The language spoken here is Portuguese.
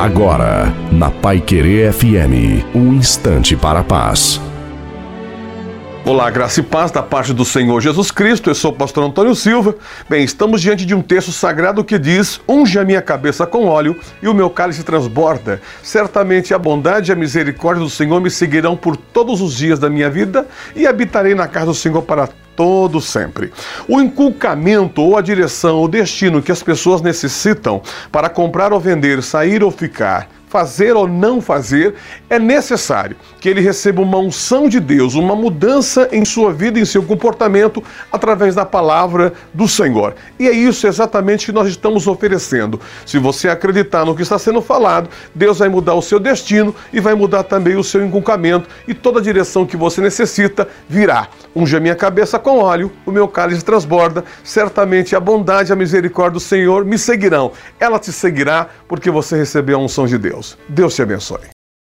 Agora, na Pai Querer FM, um instante para a paz. Olá, graça e paz da parte do Senhor Jesus Cristo. Eu sou o pastor Antônio Silva. Bem, estamos diante de um texto sagrado que diz: Unge a minha cabeça com óleo e o meu cálice transborda. Certamente a bondade e a misericórdia do Senhor me seguirão por todos os dias da minha vida e habitarei na casa do Senhor para todo sempre. O inculcamento ou a direção, o destino que as pessoas necessitam para comprar ou vender, sair ou ficar, fazer ou não fazer, é necessário que ele receba uma unção de Deus, uma mudança em sua vida, em seu comportamento, através da palavra do Senhor. E é isso exatamente que nós estamos oferecendo. Se você acreditar no que está sendo falado, Deus vai mudar o seu destino e vai mudar também o seu inculcamento e toda a direção que você necessita virá. Unge a minha cabeça com óleo, o meu cálice transborda, certamente a bondade e a misericórdia do Senhor me seguirão. Ela te seguirá porque você recebeu a unção de Deus. Deus te abençoe.